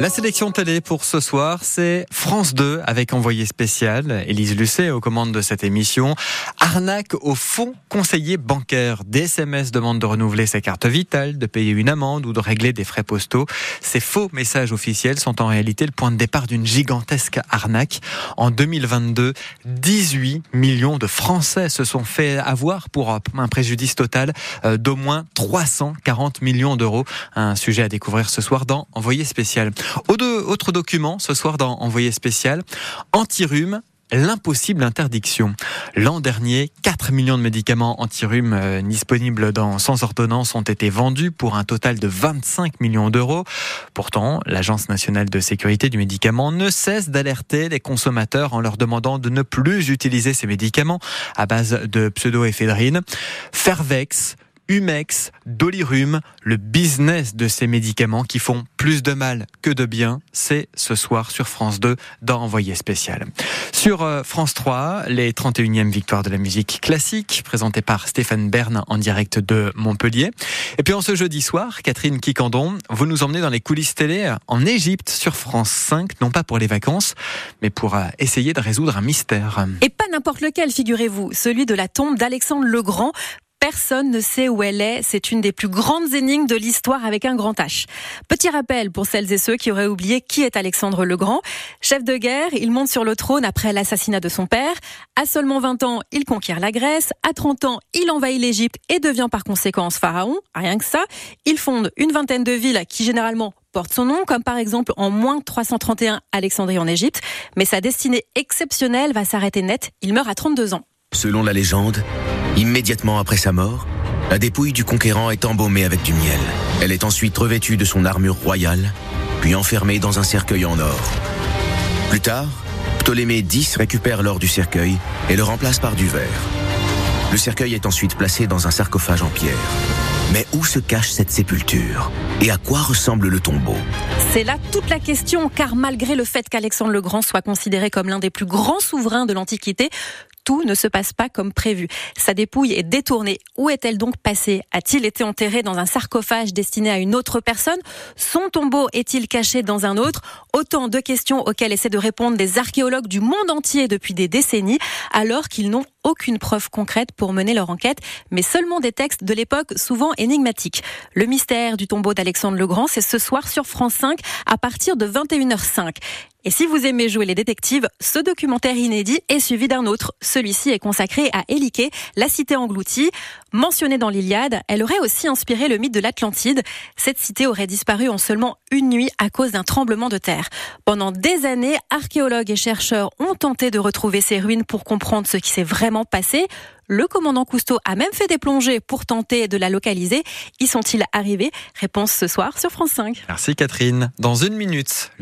La sélection télé pour ce soir, c'est France 2 avec envoyé spécial. Élise Lucet aux commandes de cette émission. Arnaque au fond conseiller bancaire. Des SMS demandent de renouveler sa carte vitale, de payer une amende ou de régler des frais postaux. Ces faux messages officiels sont en réalité le point de départ d'une gigantesque arnaque. En 2022, 18 millions de Français se sont fait avoir pour un préjudice total euh, d'au moins 340 millions d'euros. Un sujet à découvrir ce soir dans Envoyé spécial. Autre document ce soir dans Envoyé spécial, anti-rhume l'impossible interdiction. L'an dernier, 4 millions de médicaments anti-rhume euh, disponibles dans, sans ordonnance ont été vendus pour un total de 25 millions d'euros. Pourtant, l'Agence nationale de sécurité du médicament ne cesse d'alerter les consommateurs en leur demandant de ne plus utiliser ces médicaments à base de pseudoéphédrine. Fervex, Humex, Dolirum, le business de ces médicaments qui font plus de mal que de bien, c'est ce soir sur France 2 dans Envoyé spécial. Sur euh, France 3, les 31e victoires de la musique classique, présentées par Stéphane Bern en direct de Montpellier. Et puis en ce jeudi soir, Catherine Kikandon, vous nous emmenez dans les coulisses télé en Égypte sur France 5, non pas pour les vacances, mais pour euh, essayer de résoudre un mystère. Et pas n'importe lequel, figurez-vous, celui de la tombe d'Alexandre le Grand, Personne ne sait où elle est. C'est une des plus grandes énigmes de l'histoire avec un grand H. Petit rappel pour celles et ceux qui auraient oublié qui est Alexandre le Grand. Chef de guerre, il monte sur le trône après l'assassinat de son père. À seulement 20 ans, il conquiert la Grèce. À 30 ans, il envahit l'Égypte et devient par conséquence pharaon. Rien que ça. Il fonde une vingtaine de villes qui généralement portent son nom, comme par exemple en moins 331 Alexandrie en Égypte. Mais sa destinée exceptionnelle va s'arrêter net. Il meurt à 32 ans. Selon la légende, immédiatement après sa mort, la dépouille du conquérant est embaumée avec du miel. Elle est ensuite revêtue de son armure royale, puis enfermée dans un cercueil en or. Plus tard, Ptolémée X récupère l'or du cercueil et le remplace par du verre. Le cercueil est ensuite placé dans un sarcophage en pierre. Mais où se cache cette sépulture? Et à quoi ressemble le tombeau? C'est là toute la question, car malgré le fait qu'Alexandre le Grand soit considéré comme l'un des plus grands souverains de l'Antiquité, tout ne se passe pas comme prévu. Sa dépouille est détournée. Où est-elle donc passée? A-t-il été enterré dans un sarcophage destiné à une autre personne? Son tombeau est-il caché dans un autre? Autant de questions auxquelles essaient de répondre des archéologues du monde entier depuis des décennies, alors qu'ils n'ont aucune preuve concrète pour mener leur enquête, mais seulement des textes de l'époque souvent énigmatiques. Le mystère du tombeau d'Alexandre le Grand, c'est ce soir sur France 5 à partir de 21h05. Et si vous aimez jouer les détectives, ce documentaire inédit est suivi d'un autre. Celui-ci est consacré à Éliké, la cité engloutie. Mentionnée dans l'Iliade, elle aurait aussi inspiré le mythe de l'Atlantide. Cette cité aurait disparu en seulement une nuit à cause d'un tremblement de terre. Pendant des années, archéologues et chercheurs ont tenté de retrouver ces ruines pour comprendre ce qui s'est vraiment passé. Le commandant Cousteau a même fait des plongées pour tenter de la localiser. Y sont-ils arrivés? Réponse ce soir sur France 5. Merci Catherine. Dans une minute.